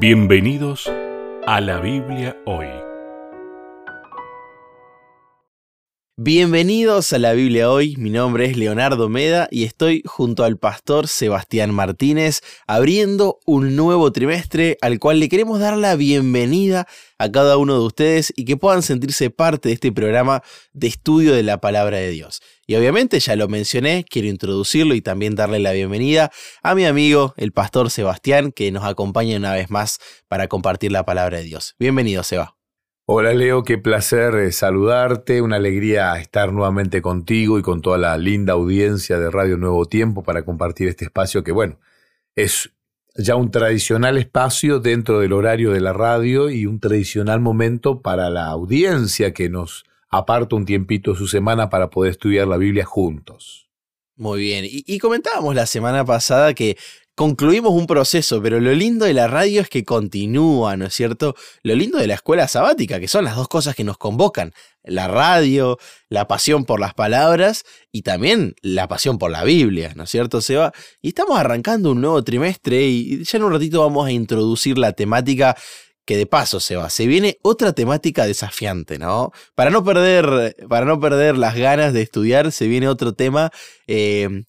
Bienvenidos a la Biblia hoy. Bienvenidos a la Biblia hoy, mi nombre es Leonardo Meda y estoy junto al pastor Sebastián Martínez abriendo un nuevo trimestre al cual le queremos dar la bienvenida a cada uno de ustedes y que puedan sentirse parte de este programa de estudio de la palabra de Dios. Y obviamente ya lo mencioné, quiero introducirlo y también darle la bienvenida a mi amigo, el pastor Sebastián, que nos acompaña una vez más para compartir la palabra de Dios. Bienvenido, Seba. Hola Leo, qué placer eh, saludarte, una alegría estar nuevamente contigo y con toda la linda audiencia de Radio Nuevo Tiempo para compartir este espacio que bueno, es ya un tradicional espacio dentro del horario de la radio y un tradicional momento para la audiencia que nos aparta un tiempito de su semana para poder estudiar la Biblia juntos. Muy bien, y, y comentábamos la semana pasada que concluimos un proceso, pero lo lindo de la radio es que continúa, ¿no es cierto? Lo lindo de la escuela sabática, que son las dos cosas que nos convocan, la radio, la pasión por las palabras y también la pasión por la Biblia, ¿no es cierto, Seba? Y estamos arrancando un nuevo trimestre y ya en un ratito vamos a introducir la temática que de paso se va, se viene otra temática desafiante, ¿no? Para no perder, para no perder las ganas de estudiar, se viene otro tema eh,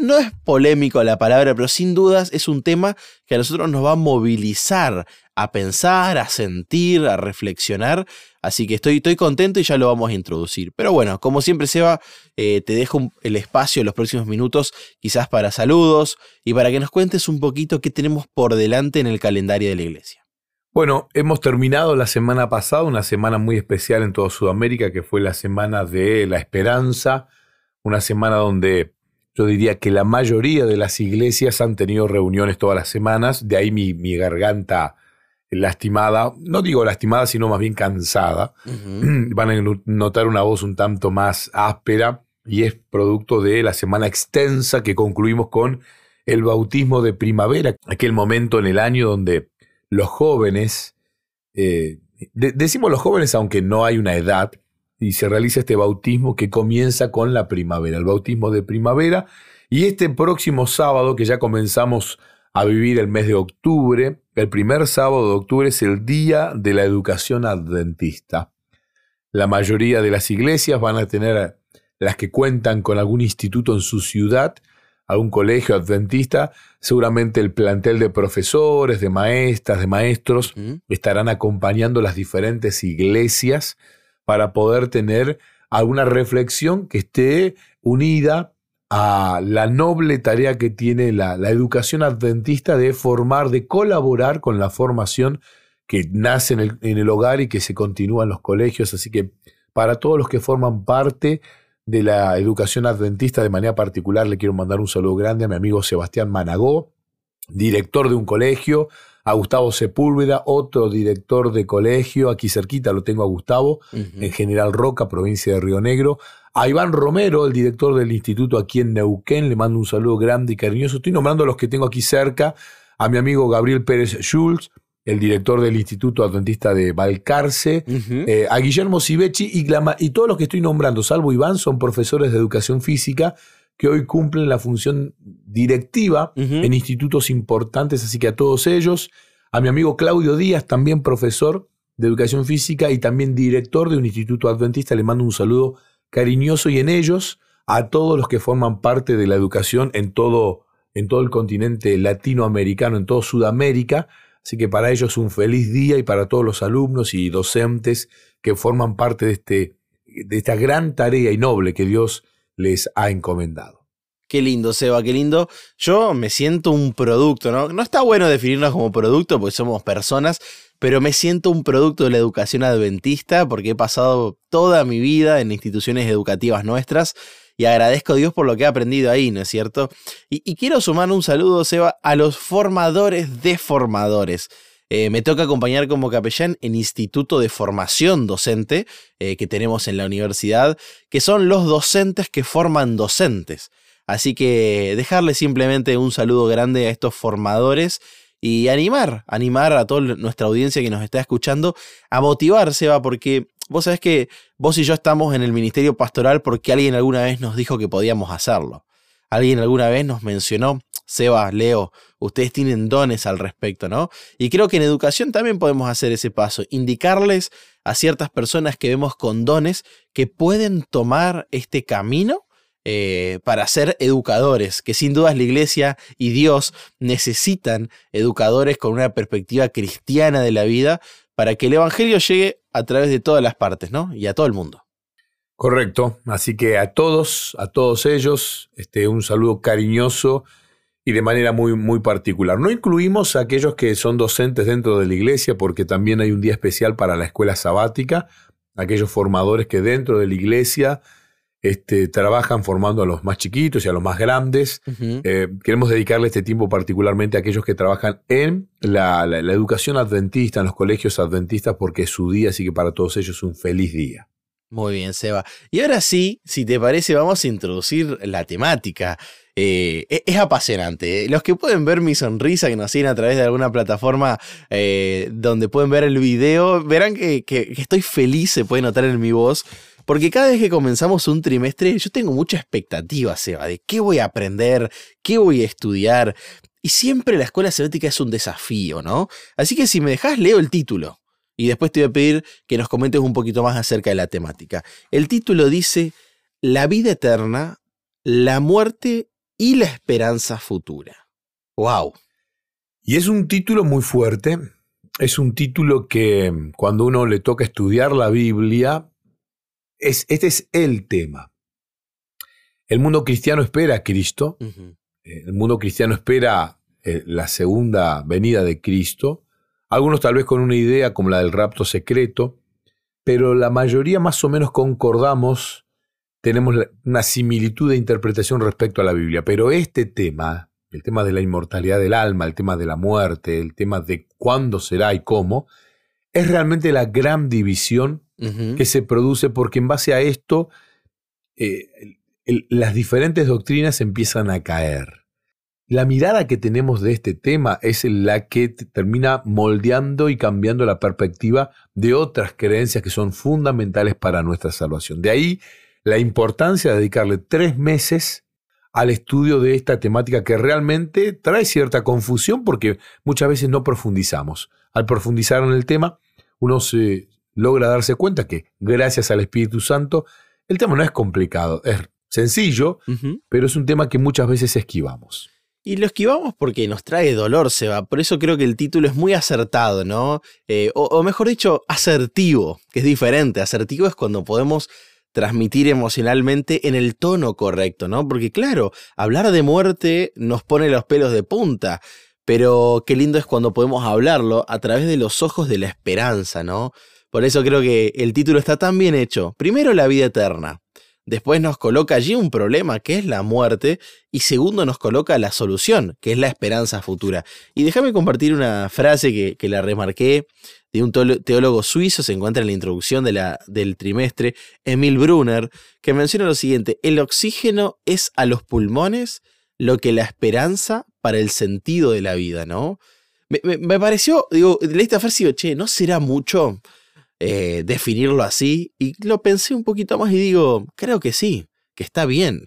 no, es polémico la palabra, pero sin dudas es un tema que a nosotros nos va a movilizar a pensar, a sentir, a reflexionar. Así que estoy, estoy contento y ya lo vamos a introducir. Pero bueno, como siempre, Seba, eh, te dejo el espacio en los próximos minutos, quizás para saludos y para que nos cuentes un poquito qué tenemos por delante en el calendario de la iglesia. Bueno, hemos terminado la semana pasada, una semana muy especial en toda Sudamérica, que fue la semana de la esperanza, una semana donde yo diría que la mayoría de las iglesias han tenido reuniones todas las semanas, de ahí mi, garganta lastimada, no digo lastimada, sino más bien cansada. Van a notar una voz un tanto más áspera y es producto de la semana extensa que concluimos con el bautismo de primavera, aquel momento en el año donde los jóvenes, eh, decimos los jóvenes aunque no hay una edad, y se realiza este bautismo que comienza con la primavera, el bautismo de primavera. Y este próximo sábado, que ya comenzamos a vivir el mes de octubre, el primer sábado de octubre es el Día de la Educación Adventista. La mayoría de las iglesias van a tener, las que cuentan con algún instituto en su ciudad, algún colegio adventista, seguramente el plantel de profesores, de maestras, de maestros, estarán acompañando las diferentes iglesias para poder tener alguna reflexión que esté unida a la noble tarea que tiene la, educación adventista de formar, de colaborar con la formación que nace en el, en el hogar y que se continúa en los colegios. Así que para todos los que forman parte de la educación adventista de manera particular, le quiero mandar un saludo grande a mi amigo Sebastián Managó, director de un colegio, a Gustavo Sepúlveda, otro director de colegio, aquí cerquita lo tengo a Gustavo, en General Roca, provincia de Río Negro. A Iván Romero, el director del instituto aquí en Neuquén, le mando un saludo grande y cariñoso. Estoy nombrando a los que tengo aquí cerca, a mi amigo Gabriel Pérez Schulz, el director del Instituto Adventista de Balcarce, eh, a Guillermo Sivechi y, y todos los que estoy nombrando, salvo Iván, son profesores de educación física que hoy cumplen la función directiva en institutos importantes, así que a todos ellos, a mi amigo Claudio Díaz, también profesor de educación física y también director de un instituto adventista, le mando un saludo cariñoso y en ellos a todos los que forman parte de la educación en todo, en todo el continente latinoamericano, en toda Sudamérica. Así que para ellos un feliz día y para todos los alumnos y docentes que forman parte de, este, de esta gran tarea y noble que Dios les ha encomendado. Qué lindo, Seba, qué lindo. Yo me siento un producto, ¿no? No está bueno definirnos como producto porque somos personas, pero me siento un producto de la educación adventista porque he pasado toda mi vida en instituciones educativas nuestras y agradezco a Dios por lo que he aprendido ahí, ¿no es cierto? Y, quiero sumar un saludo, Seba, a los formadores de formadores. Eh, me toca acompañar como capellán en Instituto de Formación Docente eh, que tenemos en la universidad, que son los docentes que forman docentes. Así que dejarle simplemente un saludo grande a estos formadores y animar, animar a toda nuestra audiencia que nos está escuchando a motivarse, va, porque vos sabés que vos y yo estamos en el ministerio pastoral porque alguien alguna vez nos dijo que podíamos hacerlo. Alguien alguna vez nos mencionó, Seba, Leo, ustedes tienen dones al respecto, ¿no? Y creo que en educación también podemos hacer ese paso, indicarles a ciertas personas que vemos con dones que pueden tomar este camino eh, para ser educadores, que sin dudas la iglesia y Dios necesitan educadores con una perspectiva cristiana de la vida para que el Evangelio llegue a través de todas las partes, ¿no? Y a todo el mundo. Correcto, así que a todos, a todos ellos, este, un saludo cariñoso y de manera muy, muy particular. No incluimos a aquellos que son docentes dentro de la iglesia porque también hay un día especial para la escuela sabática, aquellos formadores que dentro de la iglesia este, trabajan formando a los más chiquitos y a los más grandes. Eh, queremos dedicarle este tiempo particularmente a aquellos que trabajan en la, la educación adventista, en los colegios adventistas, porque es su día, así que para todos ellos es un feliz día. Muy bien, Seba. Y ahora sí, si te parece, vamos a introducir la temática. Eh, e-, es, apasionante. Los que pueden ver mi sonrisa, que nos siguen a través de alguna plataforma eh, donde pueden ver el video, verán que, estoy feliz, se puede notar en mi voz. Porque cada vez que comenzamos un trimestre, yo tengo mucha expectativa, Seba, de qué voy a aprender, qué voy a estudiar. Y siempre la escuela sabática es un desafío, ¿no? Así que si me dejas, leo el título. Y después te voy a pedir que nos comentes un poquito más acerca de la temática. El título dice La vida eterna, la muerte y la esperanza futura. ¡Wow! Y es un título muy fuerte. Es un título que cuando uno le toca estudiar la Biblia, es, este es el tema. El mundo cristiano espera a Cristo. El mundo cristiano espera eh, la segunda venida de Cristo. Algunos tal vez con una idea como la del rapto secreto, pero la mayoría más o menos concordamos tenemos una similitud de interpretación respecto a la Biblia, pero este tema, el tema de la inmortalidad del alma, el tema de la muerte, el tema de cuándo será y cómo, es realmente la gran división que se produce porque en base a esto eh, las diferentes doctrinas empiezan a caer. La mirada que tenemos de este tema es la que termina moldeando y cambiando la perspectiva de otras creencias que son fundamentales para nuestra salvación. De ahí la importancia de dedicarle tres meses al estudio de esta temática que realmente trae cierta confusión porque muchas veces no profundizamos. Al profundizar en el tema, uno se logra darse cuenta que gracias al Espíritu Santo, el tema no es complicado, es sencillo, pero es un tema que muchas veces esquivamos. Y lo esquivamos porque nos trae dolor, Seba. Por eso creo que el título es muy acertado, ¿no? Eh, o, mejor dicho, asertivo, que es diferente. Asertivo es cuando podemos transmitir emocionalmente en el tono correcto, ¿no? Porque claro, hablar de muerte nos pone los pelos de punta, pero qué lindo es cuando podemos hablarlo a través de los ojos de la esperanza, ¿no? Por eso creo que el título está tan bien hecho. Primero, la vida eterna. Después nos coloca allí un problema, que es la muerte, y segundo nos coloca la solución, que es la esperanza futura. Y déjame compartir una frase que, que la remarqué de un teólogo suizo, se encuentra en la introducción de la, del trimestre, Emil Brunner, que menciona lo siguiente, el oxígeno es a los pulmones lo que la esperanza para el sentido de la vida, ¿no? Me, pareció, digo, leí esta frase y digo, che, ¿no será mucho eh, definirlo así? Y lo pensé un poquito más y digo, creo que sí, que está bien.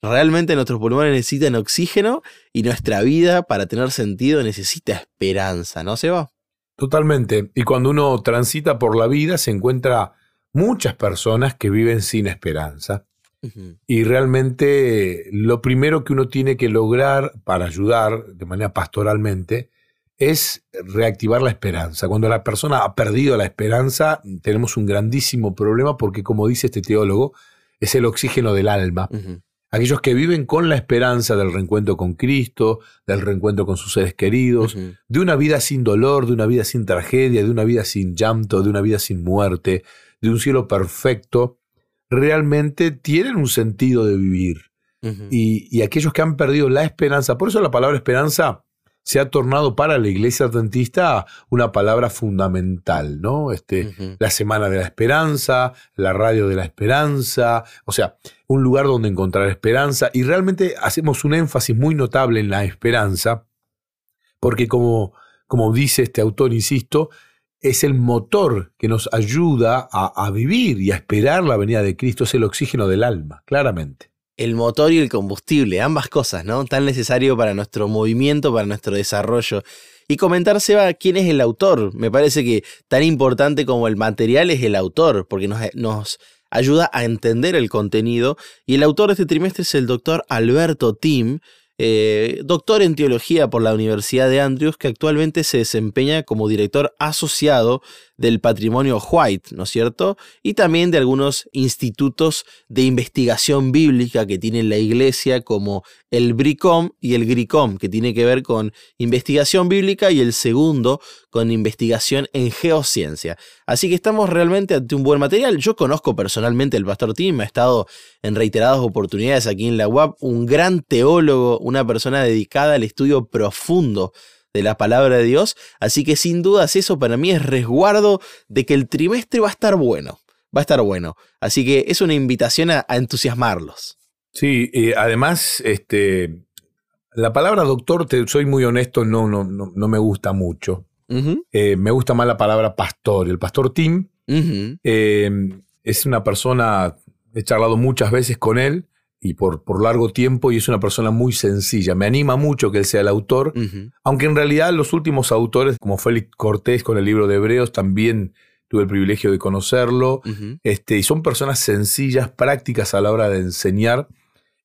Realmente nuestros pulmones necesitan oxígeno y nuestra vida para tener sentido necesita esperanza, ¿no, Seba? Totalmente. Y cuando uno transita por la vida se encuentra muchas personas que viven sin esperanza. Y realmente lo primero que uno tiene que lograr para ayudar de manera pastoralmente es reactivar la esperanza. Cuando la persona ha perdido la esperanza, tenemos un grandísimo problema porque, como dice este teólogo, es el oxígeno del alma aquellos que viven con la esperanza del reencuentro con Cristo, del reencuentro con sus seres queridos, de una vida sin dolor, de una vida sin tragedia, de una vida sin llanto, de una vida sin muerte, de un cielo perfecto, realmente tienen un sentido de vivir. y, y, aquellos que han perdido la esperanza, por eso la palabra esperanza se ha tornado para la iglesia adventista una palabra fundamental, ¿no? Este, La Semana de la Esperanza, la Radio de la Esperanza, o sea, un lugar donde encontrar esperanza y realmente hacemos un énfasis muy notable en la esperanza, porque como, como dice este autor, insisto, es el motor que nos ayuda a, a vivir y a esperar la venida de Cristo, es el oxígeno del alma, claramente. El motor y el combustible, ambas cosas, ¿no? Tan necesario para nuestro movimiento, para nuestro desarrollo. Y comentar, Seba, quién es el autor. Me parece que tan importante como el material es el autor, porque nos, nos ayuda a entender el contenido. Y el autor de este trimestre es el doctor Alberto Tim, eh, doctor en teología por la Universidad de Andrews, que actualmente se desempeña como director asociado del patrimonio White, ¿no es cierto? Y también de algunos institutos de investigación bíblica que tiene la iglesia, como el BRICOM y el GRICOM, que tiene que ver con investigación bíblica, y el segundo con investigación en geociencia. Así que estamos realmente ante un buen material. Yo conozco personalmente al pastor Tim, ha estado en reiteradas oportunidades aquí en la UAP, un gran teólogo, una persona dedicada al estudio profundo de la palabra de Dios, así que sin dudas eso para mí es resguardo de que el trimestre va a estar bueno, va a estar bueno, así que es una invitación a, entusiasmarlos. Sí, además, este, la palabra doctor, te soy muy honesto, no, no, no, me gusta mucho. Eh, me gusta más la palabra pastor. El pastor Tim eh, es una persona, he charlado muchas veces con él, y por, por largo tiempo y es una persona muy sencilla. Me anima mucho que él sea el autor, aunque en realidad los últimos autores, como Félix Cortés con el libro de Hebreos, también tuve el privilegio de conocerlo, este, y son personas sencillas, prácticas a la hora de enseñar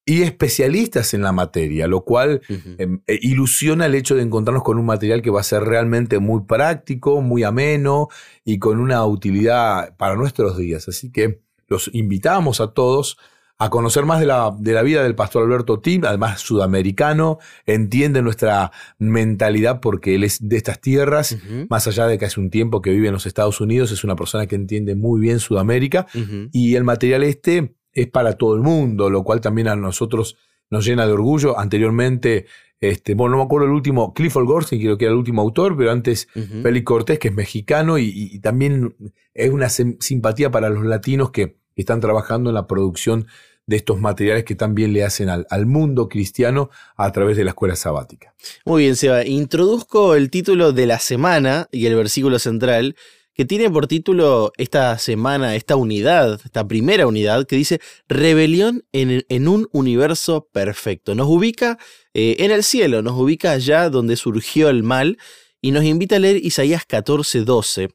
y especialistas en la materia, lo cual em, e ilusiona el hecho de encontrarnos con un material que va a ser realmente muy práctico, muy ameno y con una utilidad para nuestros días. Así que los invitamos a todos a conocer más de la, de la vida del pastor Alberto Tim, además sudamericano, entiende nuestra mentalidad porque él es de estas tierras, más allá de que hace un tiempo que vive en los Estados Unidos, es una persona que entiende muy bien Sudamérica y el material este es para todo el mundo, lo cual también a nosotros nos llena de orgullo. Anteriormente, este, bueno, no me acuerdo el último, Clifford Gorski, creo que era el último autor, pero antes Félix Cortés, que es mexicano, y, también es una simpatía para los latinos que están trabajando en la producción de estos materiales que también le hacen al, mundo cristiano a través de la escuela sabática. Muy bien, Seba. Introduzco el título de la semana y el versículo central, que tiene por título esta semana, esta unidad, esta primera unidad, que dice Rebelión en, en un universo perfecto. Nos ubica eh, en el cielo, nos ubica allá donde surgió el mal y nos invita a leer Isaías 14, 12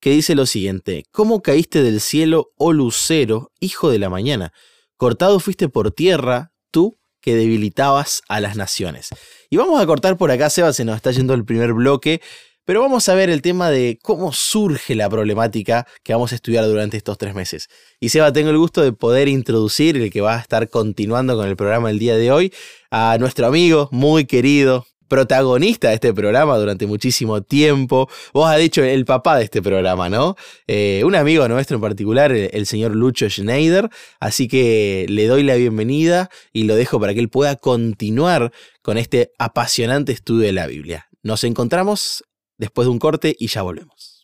que dice lo siguiente, ¿Cómo caíste del cielo, oh lucero, hijo de la mañana? Cortado fuiste por tierra, tú que debilitabas a las naciones. Y vamos a cortar por acá, Seba, se nos está yendo el primer bloque, pero vamos a ver el tema de cómo surge la problemática que vamos a estudiar durante estos tres meses. Y Seba, tengo el gusto de poder introducir, el que va a estar continuando con el programa el día de hoy, a nuestro amigo muy querido, protagonista de este programa durante muchísimo tiempo. Vos has dicho el papá de este programa, ¿no? Eh, un amigo nuestro en particular, el, señor Lucho Schneider. Así que le doy la bienvenida y lo dejo para que él pueda continuar con este apasionante estudio de la Biblia. Nos encontramos después de un corte y ya volvemos.